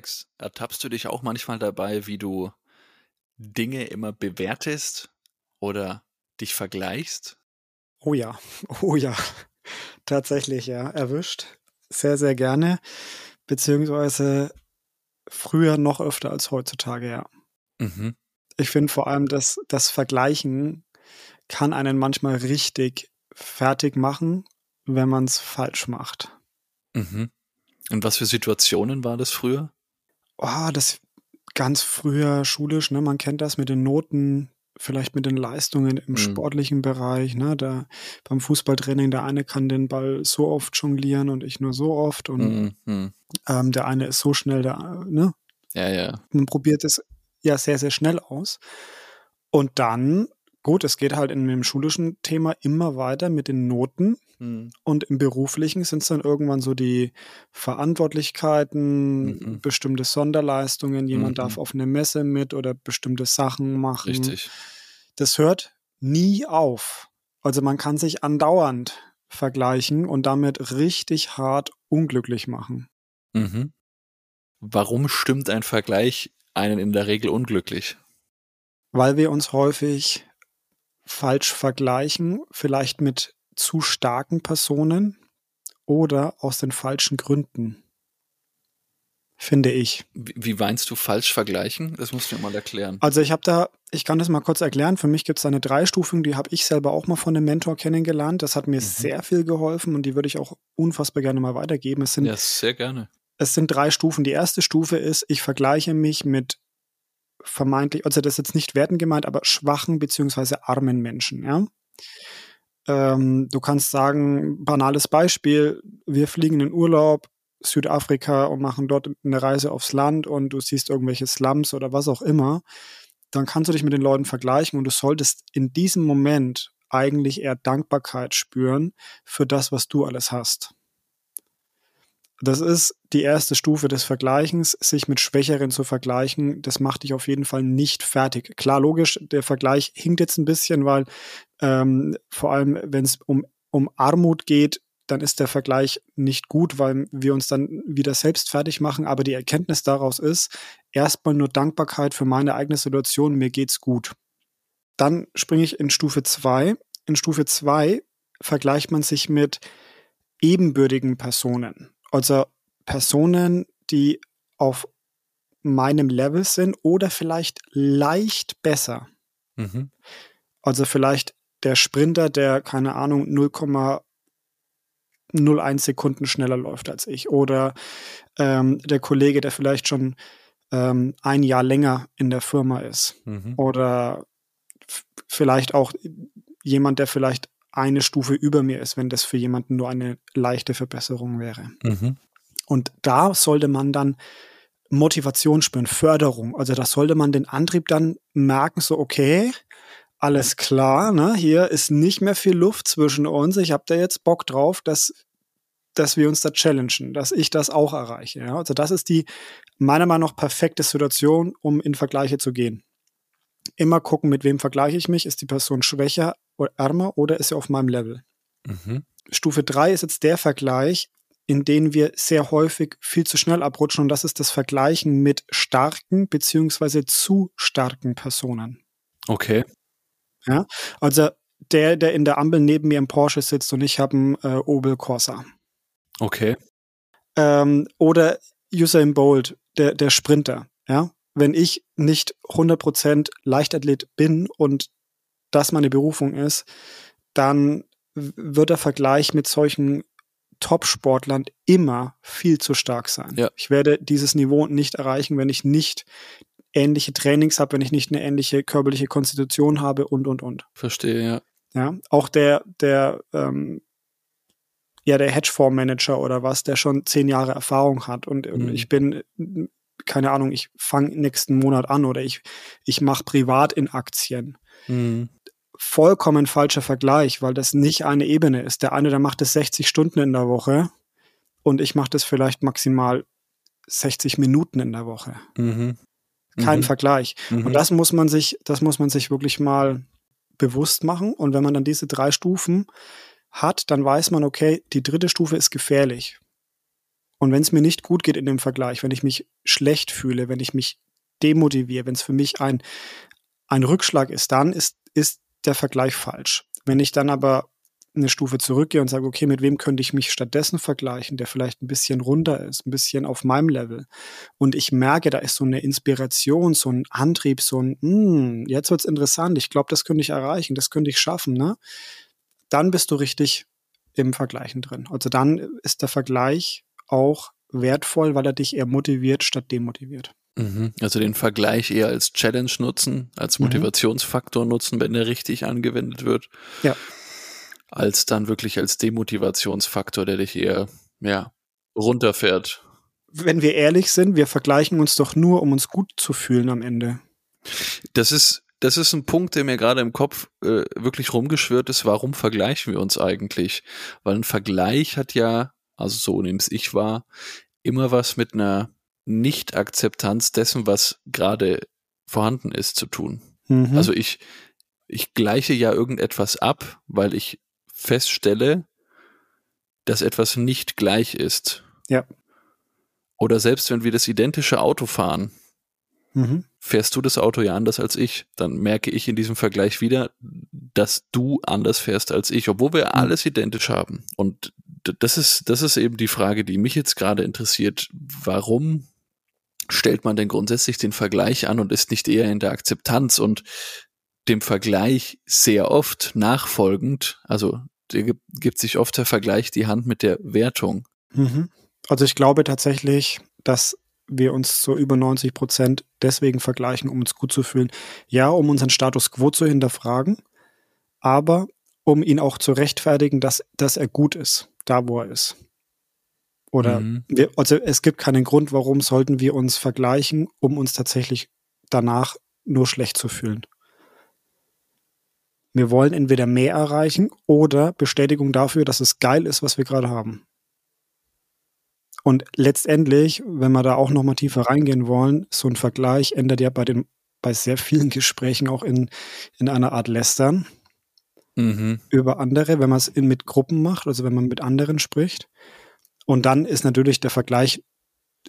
Alex, ertappst du dich auch manchmal dabei, wie du Dinge immer bewertest oder dich vergleichst? Oh ja, oh ja, tatsächlich ja, erwischt. Sehr, sehr gerne, beziehungsweise früher noch öfter als heutzutage, ja. Mhm. Ich finde vor allem, dass das Vergleichen kann einen manchmal richtig fertig machen, wenn man es falsch macht. Mhm. Und was für Situationen war das früher? Oh, das ganz früher schulisch, ne? Man kennt das mit den Noten, vielleicht mit den Leistungen im mhm. sportlichen Bereich, ne? Da beim Fußballtraining, der eine kann den Ball so oft jonglieren und ich nur so oft und mhm. ähm, der eine ist so schnell, der, ne? Ja, ja. Man probiert es ja sehr, sehr schnell aus. Und dann, gut, es geht halt in dem schulischen Thema immer weiter mit den Noten. Mhm. Und im beruflichen sind es dann irgendwann so die Verantwortlichkeiten, mhm. bestimmte Sonderleistungen, jemand mhm. darf auf eine Messe mit oder bestimmte Sachen machen. Richtig. Das hört nie auf. Also man kann sich andauernd vergleichen und damit richtig hart unglücklich machen. Mhm. Warum stimmt ein Vergleich einen in der Regel unglücklich? Weil wir uns häufig falsch vergleichen, vielleicht mit zu starken Personen oder aus den falschen Gründen. Finde ich. Wie, wie meinst du falsch vergleichen? Das musst du mir mal erklären. Also ich habe da, ich kann das mal kurz erklären. Für mich gibt es eine Dreistufung, die habe ich selber auch mal von einem Mentor kennengelernt. Das hat mir mhm. sehr viel geholfen und die würde ich auch unfassbar gerne mal weitergeben. Es sind, ja, sehr gerne. Es sind drei Stufen. Die erste Stufe ist, ich vergleiche mich mit vermeintlich, also das ist jetzt nicht werten gemeint, aber schwachen beziehungsweise armen Menschen, ja. Ähm, du kannst sagen, banales Beispiel, wir fliegen in Urlaub, Südafrika und machen dort eine Reise aufs Land und du siehst irgendwelche Slums oder was auch immer, dann kannst du dich mit den Leuten vergleichen und du solltest in diesem Moment eigentlich eher Dankbarkeit spüren für das, was du alles hast. Das ist die erste Stufe des Vergleichens, sich mit Schwächeren zu vergleichen. Das macht dich auf jeden Fall nicht fertig. Klar, logisch, der Vergleich hinkt jetzt ein bisschen, weil ähm, vor allem, wenn es um, um Armut geht, dann ist der Vergleich nicht gut, weil wir uns dann wieder selbst fertig machen. Aber die Erkenntnis daraus ist, erstmal nur Dankbarkeit für meine eigene Situation, mir geht's gut. Dann springe ich in Stufe zwei. In Stufe zwei vergleicht man sich mit ebenbürtigen Personen also Personen, die auf meinem Level sind oder vielleicht leicht besser. Mhm. Also vielleicht der Sprinter, der, keine Ahnung, 0,01 Sekunden schneller läuft als ich. Oder ähm, der Kollege, der vielleicht schon ähm, ein Jahr länger in der Firma ist. Mhm. Oder vielleicht auch jemand, der vielleicht eine Stufe über mir ist, wenn das für jemanden nur eine leichte Verbesserung wäre. Mhm. Und da sollte man dann Motivation spüren, Förderung. Also da sollte man den Antrieb dann merken, so okay, alles klar, ne? hier ist nicht mehr viel Luft zwischen uns. Ich habe da jetzt Bock drauf, dass, dass wir uns da challengen, dass ich das auch erreiche. Ja? Also das ist die meiner Meinung nach perfekte Situation, um in Vergleiche zu gehen. Immer gucken, mit wem vergleiche ich mich. Ist die Person schwächer ärmer oder ist sie auf meinem Level? Mhm. Stufe 3 ist jetzt der Vergleich, in den wir sehr häufig viel zu schnell abrutschen und das ist das Vergleichen mit starken beziehungsweise zu starken Personen. Okay. Ja, also der, der in der Ampel neben mir im Porsche sitzt und ich habe einen äh, Opel Corsa. Okay. Ähm, oder Usain Bolt, der, der Sprinter. Ja, wenn ich nicht 100% Leichtathlet bin und das meine Berufung ist, dann wird der Vergleich mit solchen Top-Sportlern immer viel zu stark sein. Ja. Ich werde dieses Niveau nicht erreichen, wenn ich nicht ähnliche Trainings habe, wenn ich nicht eine ähnliche körperliche Konstitution habe und und und. Verstehe, ja. Ja, auch der, der, ähm, ja, der Hedgefondsmanager oder was, der schon zehn Jahre Erfahrung hat und, mhm. ich bin, keine Ahnung, ich fange nächsten Monat an oder ich, ich mache privat in Aktien. Mhm vollkommen falscher Vergleich, weil das nicht eine Ebene ist. Der eine, der macht es 60 Stunden in der Woche und ich mache das vielleicht maximal 60 Minuten in der Woche. Mhm. Kein mhm. Vergleich. Mhm. Und das muss man sich, das muss man sich wirklich mal bewusst machen. Und wenn man dann diese drei Stufen hat, dann weiß man, okay, die dritte Stufe ist gefährlich. Und wenn es mir nicht gut geht in dem Vergleich, wenn ich mich schlecht fühle, wenn ich mich demotiviere, wenn es für mich ein, ein Rückschlag ist, dann ist, ist der Vergleich falsch. Wenn ich dann aber eine Stufe zurückgehe und sage, okay, mit wem könnte ich mich stattdessen vergleichen, der vielleicht ein bisschen runter ist, ein bisschen auf meinem Level. Und ich merke, da ist so eine Inspiration, so ein Antrieb, so ein, hm, jetzt wird's interessant, ich glaube, das könnte ich erreichen, das könnte ich schaffen, ne? Dann bist du richtig im Vergleichen drin. Also dann ist der Vergleich auch wertvoll, weil er dich eher motiviert statt demotiviert. Mhm. Also den Vergleich eher als Challenge nutzen, als mhm. Motivationsfaktor nutzen, wenn er richtig angewendet wird. Ja als dann wirklich als Demotivationsfaktor, der dich eher, ja, runterfährt. Wenn wir ehrlich sind, wir vergleichen uns doch nur, um uns gut zu fühlen am Ende. Das ist, das ist ein Punkt, der mir gerade im Kopf äh, wirklich rumgeschwirrt ist. Warum vergleichen wir uns eigentlich? Weil ein Vergleich hat ja, also so nehme es ich wahr, immer was mit einer Nicht-Akzeptanz dessen, was gerade vorhanden ist, zu tun. Mhm. Also ich, ich gleiche ja irgendetwas ab, weil ich feststelle, dass etwas nicht gleich ist. Ja. Oder selbst wenn wir das identische Auto fahren, mhm. fährst du das Auto ja anders als ich. Dann merke ich in diesem Vergleich wieder, dass du anders fährst als ich, obwohl wir mhm. alles identisch haben. Und das ist, das ist eben die Frage, die mich jetzt gerade interessiert. Warum stellt man denn grundsätzlich den Vergleich an und ist nicht eher in der Akzeptanz und dem Vergleich sehr oft nachfolgend, also gibt, gibt sich oft der Vergleich die Hand mit der Wertung. Mhm. Also ich glaube tatsächlich, dass wir uns zu über 90 Prozent deswegen vergleichen, um uns gut zu fühlen. Ja, um unseren Status quo zu hinterfragen, aber um ihn auch zu rechtfertigen, dass, dass er gut ist, da wo er ist. Oder mhm. wir, also es gibt keinen Grund, warum sollten wir uns vergleichen, um uns tatsächlich danach nur schlecht zu fühlen. Wir wollen entweder mehr erreichen oder Bestätigung dafür, dass es geil ist, was wir gerade haben. Und letztendlich, wenn wir da auch noch mal tiefer reingehen wollen, so ein Vergleich ändert ja bei den bei sehr vielen Gesprächen auch in, in einer Art Lästern mhm. über andere, wenn man es mit Gruppen macht, also wenn man mit anderen spricht. Und dann ist natürlich der Vergleich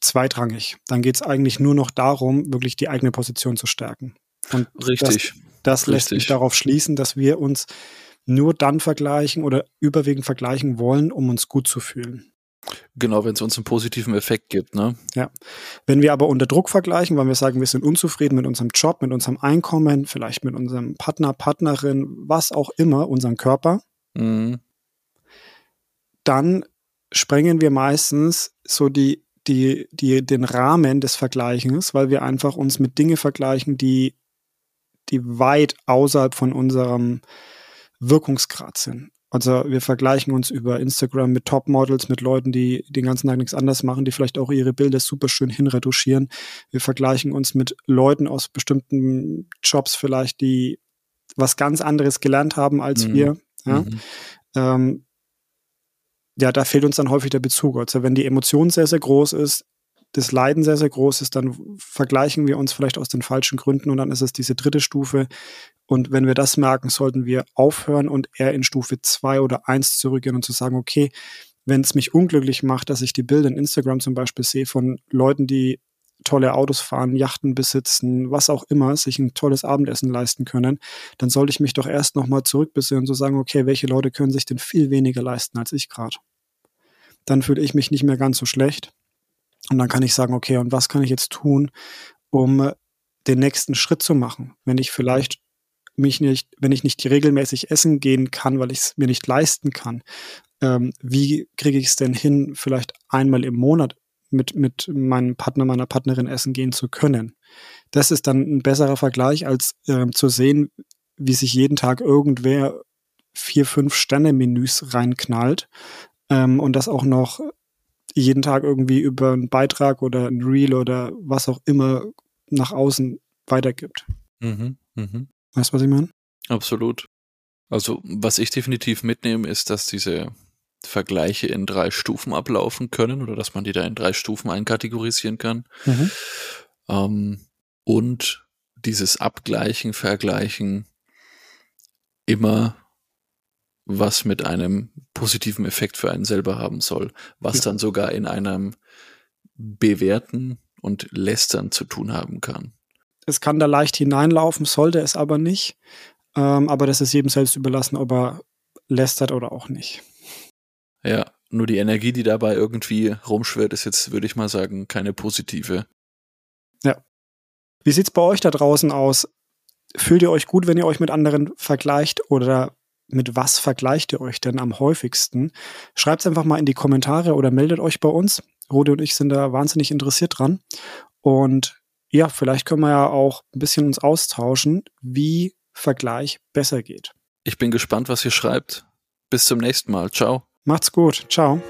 zweitrangig. Dann geht es eigentlich nur noch darum, wirklich die eigene Position zu stärken. Und Richtig. Das, das lässt sich darauf schließen, dass wir uns nur dann vergleichen oder überwiegend vergleichen wollen, um uns gut zu fühlen. Genau, wenn es uns einen positiven Effekt gibt, ne? Ja. Wenn wir aber unter Druck vergleichen, weil wir sagen, wir sind unzufrieden mit unserem Job, mit unserem Einkommen, vielleicht mit unserem Partner, Partnerin, was auch immer, unserem Körper, mhm. dann sprengen wir meistens so die, die, die, den Rahmen des Vergleichens, weil wir einfach uns mit Dinge vergleichen, die die weit außerhalb von unserem Wirkungsgrad sind. Also wir vergleichen uns über Instagram mit Topmodels, mit Leuten, die den ganzen Tag nichts anderes machen, die vielleicht auch ihre Bilder super schön hinretuschieren. Wir vergleichen uns mit Leuten aus bestimmten Jobs vielleicht, die was ganz anderes gelernt haben als mhm. wir. Ja? Mhm. Ähm, ja, da fehlt uns dann häufig der Bezug. Also wenn die Emotion sehr, sehr groß ist, das Leiden sehr, sehr groß ist, dann vergleichen wir uns vielleicht aus den falschen Gründen und dann ist es diese dritte Stufe. Und wenn wir das merken, sollten wir aufhören und eher in Stufe zwei oder eins zurückgehen und zu sagen, okay, wenn es mich unglücklich macht, dass ich die Bilder in Instagram zum Beispiel sehe von Leuten, die tolle Autos fahren, Yachten besitzen, was auch immer, sich ein tolles Abendessen leisten können, dann sollte ich mich doch erst nochmal zurückbesinnen und so sagen, okay, welche Leute können sich denn viel weniger leisten als ich gerade? Dann fühle ich mich nicht mehr ganz so schlecht und dann kann ich sagen, okay, und was kann ich jetzt tun, um den nächsten Schritt zu machen? Wenn ich vielleicht mich nicht, wenn ich nicht regelmäßig essen gehen kann, weil ich es mir nicht leisten kann, ähm, wie kriege ich es denn hin, vielleicht einmal im Monat mit, mit meinem Partner, meiner Partnerin essen gehen zu können? Das ist dann ein besserer Vergleich, als äh, zu sehen, wie sich jeden Tag irgendwer vier, fünf Sterne-Menüs reinknallt ähm, und das auch noch jeden Tag irgendwie über einen Beitrag oder ein Reel oder was auch immer nach außen weitergibt. Mhm, mh. Weißt du, was ich meine? Absolut. Also, was ich definitiv mitnehme, ist, dass diese Vergleiche in drei Stufen ablaufen können oder dass man die da in drei Stufen einkategorisieren kann. Mhm. Ähm, und dieses Abgleichen, Vergleichen immer was mit einem positiven Effekt für einen selber haben soll, was dann sogar in einem Bewerten und Lästern zu tun haben kann. Es kann da leicht hineinlaufen, sollte es aber nicht. Ähm, aber das ist jedem selbst überlassen, ob er lästert oder auch nicht. Ja, nur die Energie, die dabei irgendwie rumschwirrt, ist jetzt, würde ich mal sagen, keine positive. Ja. Wie sieht's bei euch da draußen aus? Fühlt ihr euch gut, wenn ihr euch mit anderen vergleicht oder mit was vergleicht ihr euch denn am häufigsten? Schreibt es einfach mal in die Kommentare oder meldet euch bei uns. Rode und ich sind da wahnsinnig interessiert dran. Und ja, vielleicht können wir ja auch ein bisschen uns austauschen, wie Vergleich besser geht. Ich bin gespannt, was ihr schreibt. Bis zum nächsten Mal. Ciao. Macht's gut. Ciao.